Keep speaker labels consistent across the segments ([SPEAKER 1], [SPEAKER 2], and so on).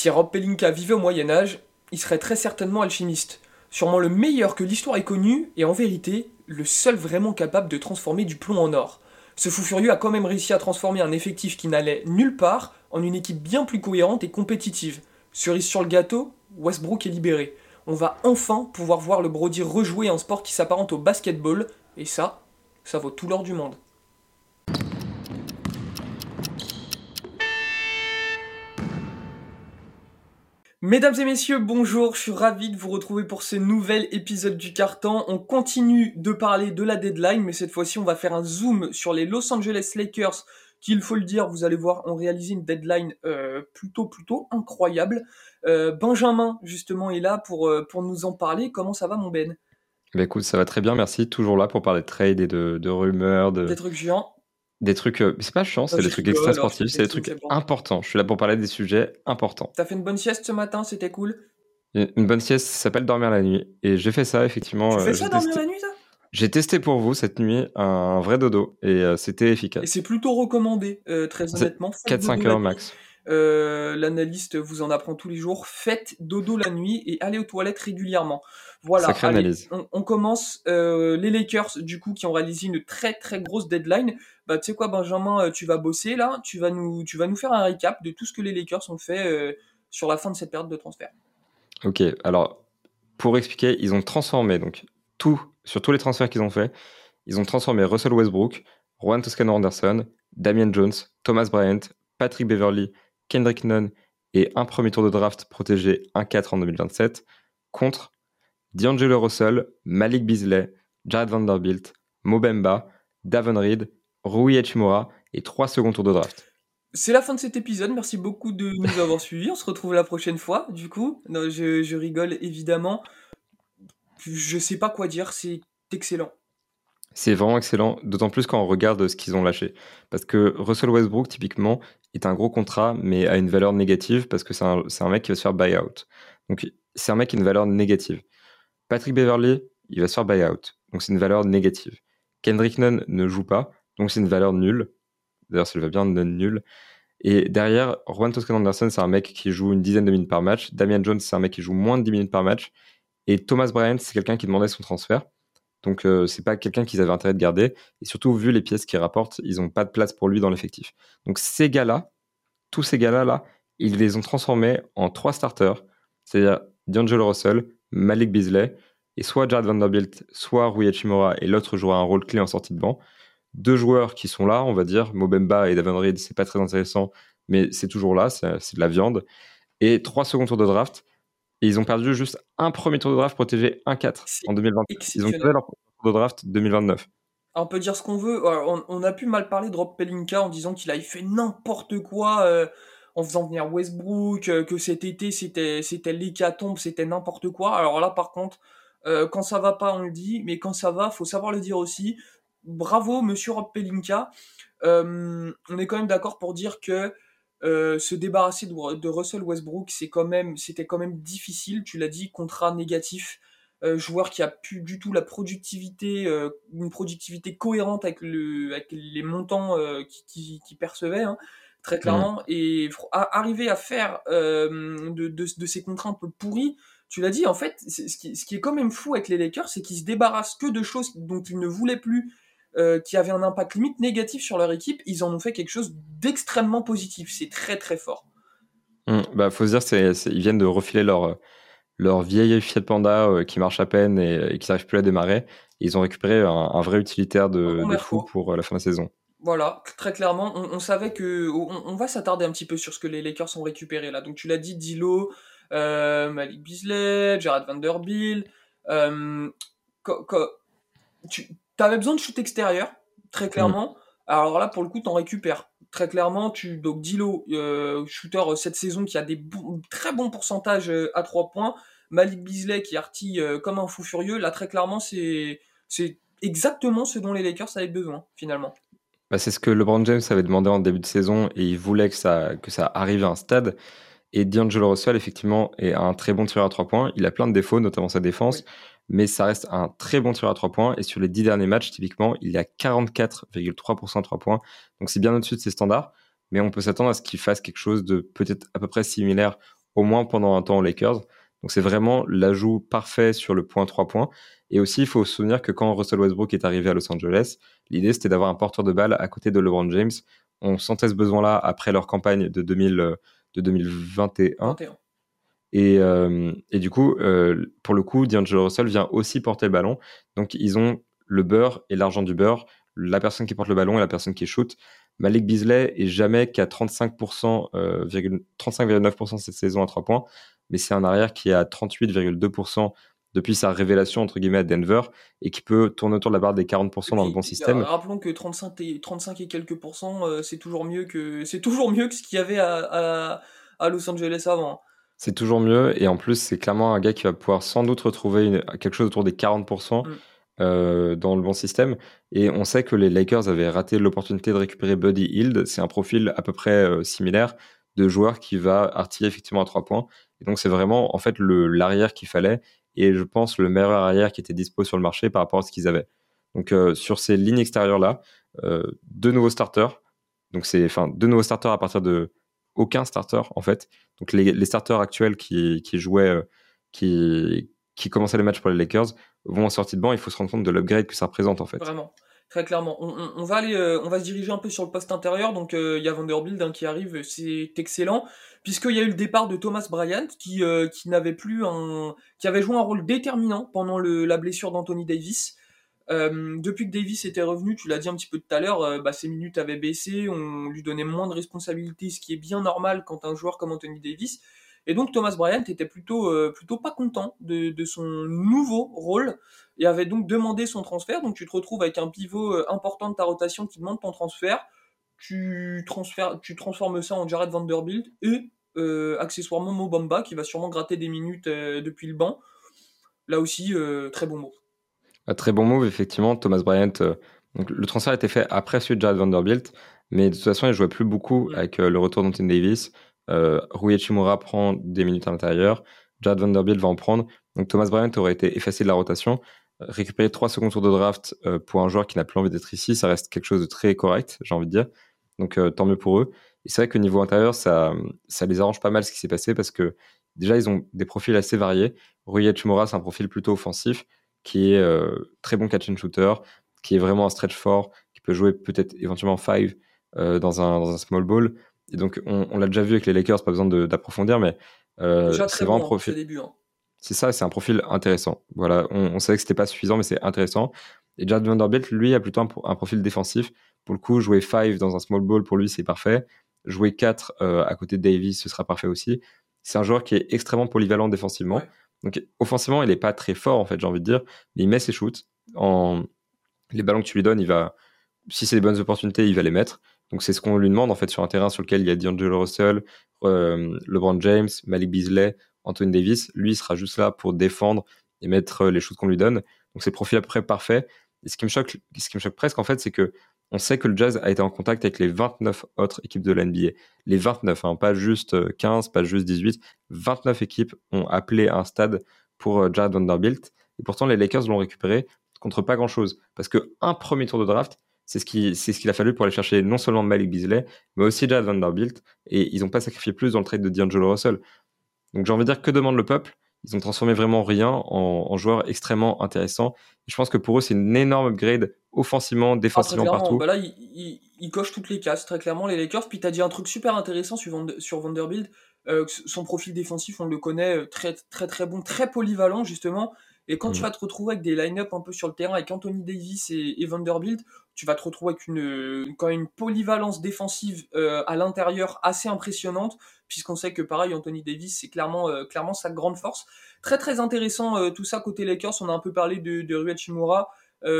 [SPEAKER 1] Si Rob Pelinka vivait au Moyen Âge, il serait très certainement alchimiste. Sûrement le meilleur que l'histoire ait connu, et en vérité, le seul vraiment capable de transformer du plomb en or. Ce fou furieux a quand même réussi à transformer un effectif qui n'allait nulle part en une équipe bien plus cohérente et compétitive. Cerise sur le gâteau, Westbrook est libéré. On va enfin pouvoir voir le Brody rejouer un sport qui s'apparente au basketball, et ça, ça vaut tout l'or du monde. Mesdames et messieurs, bonjour, je suis ravi de vous retrouver pour ce nouvel épisode du carton. On continue de parler de la deadline, mais cette fois-ci on va faire un zoom sur les Los Angeles Lakers, qui, il faut le dire, vous allez voir, ont réalisé une deadline euh, plutôt plutôt incroyable. Euh, Benjamin, justement, est là pour, euh, pour nous en parler. Comment ça va mon Ben?
[SPEAKER 2] Bah écoute, ça va très bien, merci. Toujours là pour parler de trade et de, de rumeurs. De...
[SPEAKER 1] Des trucs géants
[SPEAKER 2] des trucs, euh, c'est pas chiant, c'est des trucs extra sportifs, c'est des trucs importants. Je suis là pour parler des sujets importants.
[SPEAKER 1] T'as fait une bonne sieste ce matin, c'était cool.
[SPEAKER 2] Une bonne sieste, ça s'appelle dormir la nuit. Et j'ai fait ça, effectivement.
[SPEAKER 1] Tu fais euh, ça, dormir la nuit, ça?
[SPEAKER 2] J'ai testé pour vous cette nuit un vrai dodo et euh, c'était efficace. Et
[SPEAKER 1] c'est plutôt recommandé, très honnêtement.
[SPEAKER 2] 4-5 heures max.
[SPEAKER 1] L'analyste vous en apprend tous les jours. Faites dodo la nuit et allez aux toilettes régulièrement. Voilà, on, commence. Euh, les Lakers, du coup, qui ont réalisé une très très grosse deadline. Bah, tu sais quoi, Benjamin, euh, tu vas bosser là. Tu vas nous, tu vas nous faire un recap de tout ce que les Lakers ont fait euh, sur la fin de cette période de transfert.
[SPEAKER 2] Ok, alors pour expliquer, ils ont transformé donc tout sur tous les transferts qu'ils ont fait. Ils ont transformé Russell Westbrook, Juan Toscano Anderson, Damian Jones, Thomas Bryant, Patrick Beverly, Kendrick Nunn et un premier tour de draft protégé 1-4 en 2027 contre D'Angelo Russell, Malik Beasley, Jared Vanderbilt, Mobemba, Davon Reed, Rui Hachimura et trois seconds tours de draft.
[SPEAKER 1] C'est la fin de cet épisode. Merci beaucoup de nous avoir suivis. On se retrouve la prochaine fois. Du coup, je, rigole évidemment. Je sais pas quoi dire. C'est excellent.
[SPEAKER 2] C'est vraiment excellent, d'autant plus quand on regarde ce qu'ils ont lâché. Parce que Russell Westbrook, typiquement, est un gros contrat, mais a une valeur négative parce que c'est un, mec qui va se faire buy-out. Donc, c'est un mec qui a une valeur négative. Patrick Beverly, il va se faire buy-out. Donc c'est une valeur négative. Kendrick Nunn ne joue pas, donc c'est une valeur nulle. D'ailleurs, ça lui va bien, Nunn nul. Et derrière, Juan Toscan Anderson, c'est un mec qui joue une dizaine de minutes par match. Damian Jones, c'est un mec qui joue moins de 10 minutes par match. Et Thomas Bryant, c'est quelqu'un qui demandait son transfert. Donc euh, c'est pas quelqu'un qu'ils avaient intérêt de garder. Et surtout, vu les pièces qu'il rapporte, ils n'ont pas de place pour lui dans l'effectif. Donc ces gars-là, tous ces gars-là, là, ils les ont transformés en trois starters. C'est-à-dire D'Angelo Russell, Malik Beasley, et soit Jared Vanderbilt, soit Rui Hachimura, et l'autre jouera un rôle clé en sortie de banc. Deux joueurs qui sont là, on va dire, Mobemba et Davon Reed, c'est pas très intéressant, mais c'est toujours là, c'est de la viande. Et trois secondes tours de draft. Et ils ont perdu juste un premier tour de draft protégé 1-4 en 2020. Ils ont perdu leur tour de draft 2029.
[SPEAKER 1] On peut dire ce qu'on veut. On, a pu mal parler de Rob Pelinka en disant qu'il avait fait n'importe quoi. Euh, en faisant venir Westbrook, euh, que cet été c'était c'était l'hécatombe, c'était n'importe quoi. Alors là par contre, euh, quand ça va pas on le dit, mais quand ça va, faut savoir le dire aussi. Bravo Monsieur Rob Pelinka. Euh, on est quand même d'accord pour dire que se débarrasser de, Russell Westbrook, c'est quand même, c'était quand même difficile. Tu l'as dit, contrat négatif, joueur qui a plus du tout la productivité, une productivité cohérente avec le, avec les montants qui, qui, percevait. Hein très mmh. clairement. Et arriver à faire euh, de, de, ces contrats un peu pourris, tu l'as dit, en fait, ce qui, ce qui, est quand même fou avec les Lakers, c'est qu'ils se débarrassent que de choses dont ils ne voulaient plus, euh, qui avaient un impact limite négatif sur leur équipe. Ils en ont fait quelque chose d'extrêmement positif. C'est très très fort.
[SPEAKER 2] Mmh, bah, faut se dire, c'est, ils viennent de refiler leur, leur vieille Fiat Panda euh, qui marche à peine et, qui n'arrive plus à démarrer. ils ont récupéré un, vrai utilitaire de, de fou pour la fin de saison.
[SPEAKER 1] Voilà, très clairement, on, savait que on, va s'attarder un petit peu sur ce que les Lakers ont récupéré là. Donc tu l'as dit, Dilo, euh, Malik Beasley, Jared Vanderbilt. Euh, tu avais besoin de shoot extérieur, très mm. clairement. Alors là, pour le coup, t'en récupères. Très clairement, tu donc Dilo, euh, shooter cette saison qui a des très bons pourcentages à 3 points. Malik Beasley qui artille comme un fou furieux. Là, très clairement, c'est c'est exactement ce dont les Lakers avaient besoin finalement.
[SPEAKER 2] Bah, c'est ce que LeBron James avait demandé en début de saison et il voulait que ça, que ça arrive à un stade. Et D'Angelo Russell, effectivement, est un très bon tireur à trois points. Il a plein de défauts, notamment sa défense, mais ça reste un très bon tireur à trois points. Et sur les dix derniers matchs, typiquement, il est à 44,3% à trois points. Donc c'est bien au-dessus de ses standards, mais on peut s'attendre à ce qu'il fasse quelque chose de peut-être à peu près similaire au moins pendant un temps aux Lakers. Donc c'est vraiment l'ajout parfait sur le point 3 points. Et aussi, il faut se souvenir que quand Russell Westbrook est arrivé à Los Angeles, l'idée c'était d'avoir un porteur de balle à côté de LeBron James. On sentait ce besoin-là après leur campagne de, 2000, de 2021. Et, euh, et, du coup, euh, pour le coup, D'Angelo Russell vient aussi porter le ballon. Donc ils ont le beurre et l'argent du beurre, la personne qui porte le ballon et la personne qui shoot. Malik Beasley est jamais qu'à 35,9% euh, 35, cette saison à 3 points, mais c'est un arrière qui est à 38,2% depuis sa révélation entre guillemets à Denver et qui peut tourner autour de la barre des 40% dans le bon système.
[SPEAKER 1] Rappelons que 35 et, 35 et quelques pourcents, euh, c'est toujours mieux que c'est toujours mieux que ce qu'il y avait à, à, Los Angeles avant.
[SPEAKER 2] C'est toujours mieux et en plus c'est clairement un gars qui va pouvoir sans doute retrouver quelque chose autour des 40%. Euh, dans le bon système. Et on sait que les Lakers avaient raté l'opportunité de récupérer Buddy Hield. C'est un profil à peu près euh, similaire de joueur qui va artiller effectivement à trois points. Et donc c'est vraiment en fait l'arrière qu'il fallait et je pense le meilleur arrière qui était dispo sur le marché par rapport à ce qu'ils avaient. Donc euh, sur ces lignes extérieures là, deux nouveaux starters. Donc c'est enfin deux nouveaux starters à partir de aucun starter en fait. Donc les, starters actuels qui, jouaient, qui, qui commençaient les matchs pour les Lakers vont en sortie de banc, il faut se rendre compte de l'upgrade que ça représente en fait.
[SPEAKER 1] Vraiment, très clairement. On, va aller, euh, on va se diriger un peu sur le poste intérieur. Donc euh, il y a Vanderbilt hein, qui arrive, c'est excellent, puisqu'il y a eu le départ de Thomas Bryant qui, euh, plus qui avait joué un rôle déterminant pendant la blessure d'Anthony Davis. Depuis que Davis était revenu, tu l'as dit un petit peu tout à l'heure, bah, ses minutes avaient baissé, on lui donnait moins de responsabilités, ce qui est bien normal quand un joueur comme Anthony Davis et donc Thomas Bryant était plutôt, euh, plutôt pas content de, son nouveau rôle et avait donc demandé son transfert. Donc tu te retrouves avec un pivot euh, important de ta rotation qui demande ton transfert. Tu, tu transformes ça en Jared Vanderbilt et euh, accessoirement Mo Bamba qui va sûrement gratter des minutes depuis le banc. Là aussi, très bon move.
[SPEAKER 2] Un très bon move, effectivement. Thomas Bryant, donc, le transfert a été fait après celui de Jared Vanderbilt, mais de toute façon, il jouait plus beaucoup avec le retour d'Anthony Davis. Euh, Rui Hachimura prend des minutes à l'intérieur. Jad Vanderbilt va en prendre. Donc Thomas Bryant aurait été effacé de la rotation. Récupérer trois secondes tours de draft euh, pour un joueur qui n'a plus envie d'être ici, ça reste quelque chose de très correct, j'ai envie de dire. Donc euh, tant mieux pour eux. Et c'est vrai que niveau intérieur, ça, ça les arrange pas mal ce qui s'est passé parce que déjà ils ont des profils assez variés. Rui Hachimura, c'est un profil plutôt offensif qui est très bon catch and shooter, qui est vraiment un stretch fort, qui peut jouer peut-être éventuellement five dans, un, dans un small ball. Et donc, on, l'a déjà vu avec les Lakers, pas besoin d'approfondir, mais
[SPEAKER 1] euh, c'est vraiment un hein, profil. Début, hein.
[SPEAKER 2] C'est ça, c'est un profil intéressant. Voilà, on, savait que c'était pas suffisant, mais c'est intéressant. Et Jad Vanderbilt, lui, a plutôt un, profil défensif. Pour le coup, jouer 5 dans un small ball, pour lui, c'est parfait. Jouer 4 euh, à côté de Davis, ce sera parfait aussi. C'est un joueur qui est extrêmement polyvalent défensivement. Donc, offensivement, il n'est pas très fort, en fait, j'ai envie de dire, mais il met ses shoots. Les ballons que tu lui donnes, il va, si c'est des bonnes opportunités, il va les mettre. Donc c'est ce qu'on lui demande en fait sur un terrain sur lequel il y a D'Angelo Russell, euh, LeBron James, Malik Beasley, Anthony Davis. Lui, il sera juste là pour défendre et mettre les choses qu'on lui donne. Donc c'est le profil à peu près parfait. Et ce qui me choque, ce qui me choque presque en fait, c'est que on sait que le Jazz a été en contact avec les 29 autres équipes de la NBA. Les 29, hein, pas juste 15, pas juste 18. 29 équipes ont appelé un stade pour euh, Jared Vanderbilt. Et pourtant, les Lakers l'ont récupéré contre pas grand-chose. Parce que un premier tour de draft, c'est ce qu'il ce a fallu pour aller chercher non seulement Malik Beasley, mais aussi Jad Vanderbilt. Et ils n'ont pas sacrifié plus dans le trade de D'Angelo Russell. Donc j'ai envie de dire que demande le peuple? Ils ont transformé vraiment rien en, en joueur extrêmement intéressant. Et je pense que pour eux, c'est une énorme upgrade offensivement, ah, défensivement, partout.
[SPEAKER 1] Bah là, ils, il, cochent toutes les cases, très clairement, les Lakers. Puis tu as dit un truc super intéressant sur Vanderbilt. Euh, son profil défensif, on le connaît, euh, très très très bon, très polyvalent justement. Et quand tu mm. vas te retrouver avec des line-up un peu sur le terrain avec Anthony Davis et, Vanderbilt, tu vas te retrouver avec une, quand une polyvalence défensive euh, à l'intérieur assez impressionnante, puisqu'on sait que pareil, Anthony Davis, c'est clairement, euh, clairement sa grande force. Très très intéressant tout ça côté Lakers, on a un peu parlé de, de Rui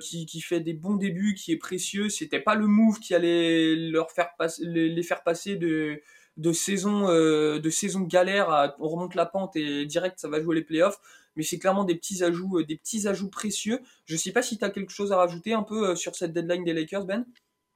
[SPEAKER 1] qui, qui, fait des bons débuts, qui est précieux. C'était pas le move qui allait leur faire les faire passer de, de saison de saison galère à on remonte la pente et direct ça va jouer les playoffs mais c'est clairement des petits ajouts, euh, des petits ajouts précieux. Je sais pas si tu as quelque chose à rajouter un peu euh, sur cette deadline des Lakers, Ben?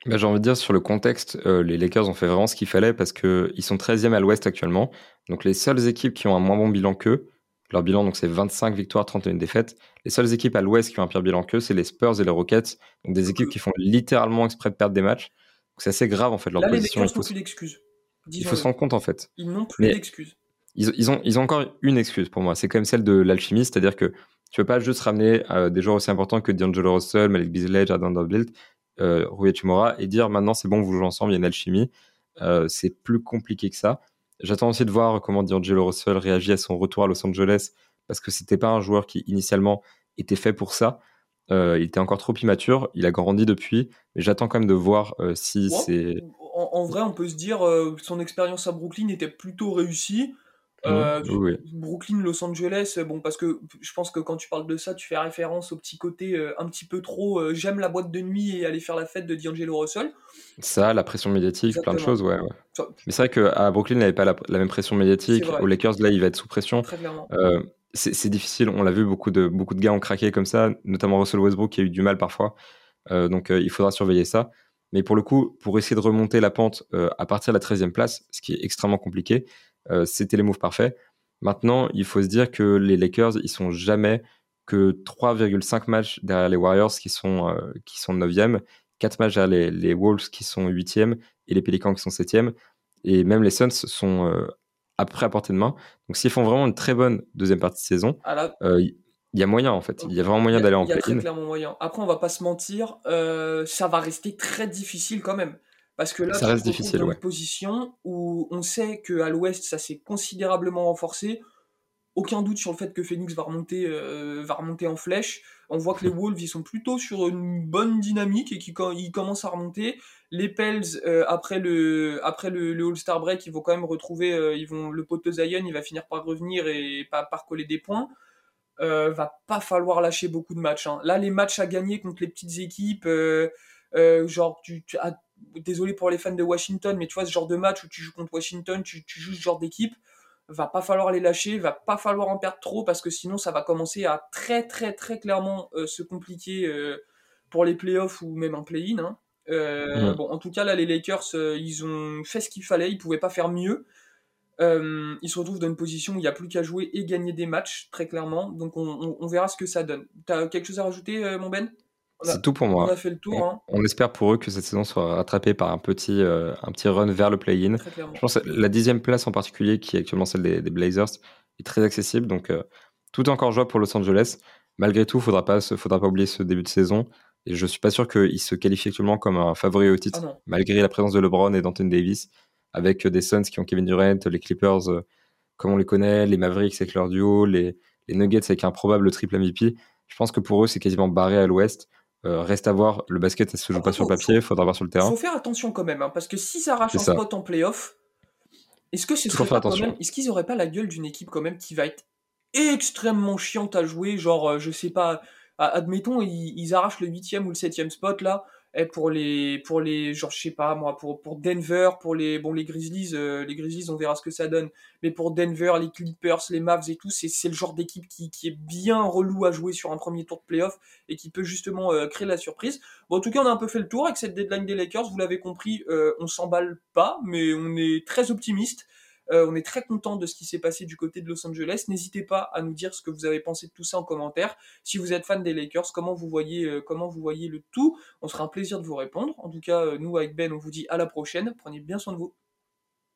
[SPEAKER 2] Bah, j'ai envie de dire sur le contexte, euh, les Lakers ont fait vraiment ce qu'il fallait parce qu'ils sont 13e à l'ouest actuellement. Donc les seules équipes qui ont un moins bon bilan qu'eux, leur bilan donc c'est 25 victoires, 31 défaites. Les seules équipes à l'ouest qui ont un pire bilan qu'eux, c'est les Spurs et les Rockets. Donc des équipes qui font littéralement exprès de perdre des matchs. C'est assez grave en fait leur
[SPEAKER 1] Là,
[SPEAKER 2] position.
[SPEAKER 1] Les Lakers n'ont plus d'excuses.
[SPEAKER 2] Il faut se rendre compte en fait.
[SPEAKER 1] Ils n'ont plus d'excuses.
[SPEAKER 2] ils, ont, ils ont encore une excuse pour moi. C'est quand même celle de l'alchimie, c'est-à-dire que tu peux pas juste ramener euh, des joueurs aussi importants que D'Angelo Russell, Malik Beasley, Jordan Vanderbilt, euh, Rui Tumora et dire maintenant c'est bon, vous jouez ensemble, il y a une alchimie. Euh, c'est plus compliqué que ça. J'attends aussi de voir comment D'Angelo Russell réagit à son retour à Los Angeles parce que c'était pas un joueur qui initialement était fait pour ça. Euh, il était encore trop immature, il a grandi depuis, mais j'attends quand même de voir euh, si c'est.
[SPEAKER 1] En, vrai, on peut se dire euh, son expérience à Brooklyn était plutôt réussie.
[SPEAKER 2] Mmh,
[SPEAKER 1] Brooklyn, Los Angeles, bon, parce que je pense que quand tu parles de ça, tu fais référence au petit côté un petit peu trop j'aime la boîte de nuit et aller faire la fête de D'Angelo Russell.
[SPEAKER 2] Ça, la pression médiatique, plein de choses, ouais. Mais c'est vrai qu'à Brooklyn, il n'avait pas la, même pression médiatique. Aux Lakers, là, il va être sous pression.
[SPEAKER 1] Très clairement
[SPEAKER 2] c'est difficile. On l'a vu, beaucoup de, beaucoup de gars ont craqué comme ça, notamment Russell Westbrook qui a eu du mal parfois. Euh, donc euh, il faudra surveiller ça. Mais pour le coup, pour essayer de remonter la pente euh, à partir de la 13e place, ce qui est extrêmement compliqué, c'était les moves parfaits. Maintenant, il faut se dire que les Lakers, ils sont jamais que 3,5 matchs derrière les Warriors qui sont, qui sont 9e, 4 matchs derrière les, les, Wolves qui sont 8e et les Pelicans qui sont 7e. Et même les Suns sont après à portée de main. Donc s'ils font vraiment une très bonne deuxième partie de saison,
[SPEAKER 1] ah
[SPEAKER 2] euh, il y a moyen en fait. Il y a vraiment moyen d'aller en play-in.
[SPEAKER 1] clairement moyen. Après, on va pas se mentir, euh, ça va rester très difficile quand même. Parce que là,
[SPEAKER 2] ça reste difficile,
[SPEAKER 1] dans
[SPEAKER 2] une
[SPEAKER 1] position où on sait qu'à l'ouest, ça s'est considérablement renforcé. Aucun doute sur le fait que Phoenix va remonter, euh, va remonter en flèche. On voit que les Wolves, ils sont plutôt sur une bonne dynamique et qu'ils commencent à remonter. Les Pels, euh, après le, après le, All-Star Break, ils vont quand même retrouver, ils vont, le poteau Zion, il va finir par revenir et par, par coller des points. Euh, va pas falloir lâcher beaucoup de matchs. Hein. Là, les matchs à gagner contre les petites équipes, genre, tu, ah, désolé pour les fans de Washington, mais tu vois, ce genre de match où tu joues contre Washington, tu, tu joues ce genre d'équipe, va pas falloir les lâcher, va pas falloir en perdre trop parce que sinon ça va commencer à très très très clairement se compliquer pour les playoffs ou même un play-in. Hein. Euh, bon, en tout cas, là, les Lakers, euh, ils ont fait ce qu'il fallait, ils pouvaient pas faire mieux. Euh, ils se retrouvent dans une position où il n'y a plus qu'à jouer et gagner des matchs, très clairement. Donc, on, verra ce que ça donne. T'as quelque chose à rajouter, mon Ben?
[SPEAKER 2] C'est tout pour moi.
[SPEAKER 1] On a fait le tour.
[SPEAKER 2] On,
[SPEAKER 1] hein.
[SPEAKER 2] on, espère pour eux que cette saison soit rattrapée par un petit, un petit run vers le play-in. Je pense que la dixième place en particulier, qui est actuellement celle des, Blazers, est très accessible. Donc, tout est encore jouable pour Los Angeles. Malgré tout, il ne faudra pas, faudra pas oublier ce début de saison. Et je suis pas sûr qu'il se qualifie actuellement comme un favori au titre,
[SPEAKER 1] ah
[SPEAKER 2] malgré la présence de LeBron et d'Anthony Davis, avec des Suns qui ont Kevin Durant, les Clippers, euh, comme on les connaît, les Mavericks avec leur duo, les, les Nuggets avec un probable triple MVP. Je pense que pour eux, c'est quasiment barré à l'ouest. Euh, reste à voir, le basket, ça se joue pas sur papier, il faudra voir sur le terrain. Il
[SPEAKER 1] faut faire attention quand même, hein, parce que si ça arrache un spot en playoff, est-ce que ce serait pas quand même, est-ce qu'ils auraient pas la gueule d'une équipe quand même qui va être extrêmement chiante à jouer, genre, euh, je sais pas, admettons, ils, arrachent le huitième ou le septième spot là, et pour les, pour les, genre je sais pas moi, pour Denver, pour les, bon les Grizzlies, euh, les Grizzlies, on verra ce que ça donne, mais pour Denver, les Clippers, les Mavs et tout, c'est c'est le genre d'équipe qui qui est bien relou à jouer sur un premier tour de playoff et qui peut justement euh, créer la surprise. Bon, en tout cas, on a un peu fait le tour avec cette deadline des Lakers. Vous l'avez compris, euh, on s'emballe pas, mais on est très optimiste. Euh, on est très content de ce qui s'est passé du côté de Los Angeles. N'hésitez pas à nous dire ce que vous avez pensé de tout ça en commentaire. Si vous êtes fan des Lakers, comment vous voyez, euh, comment vous voyez le tout? On sera un plaisir de vous répondre. En tout cas, euh, nous avec Ben, on vous dit à la prochaine. Prenez bien soin de vous.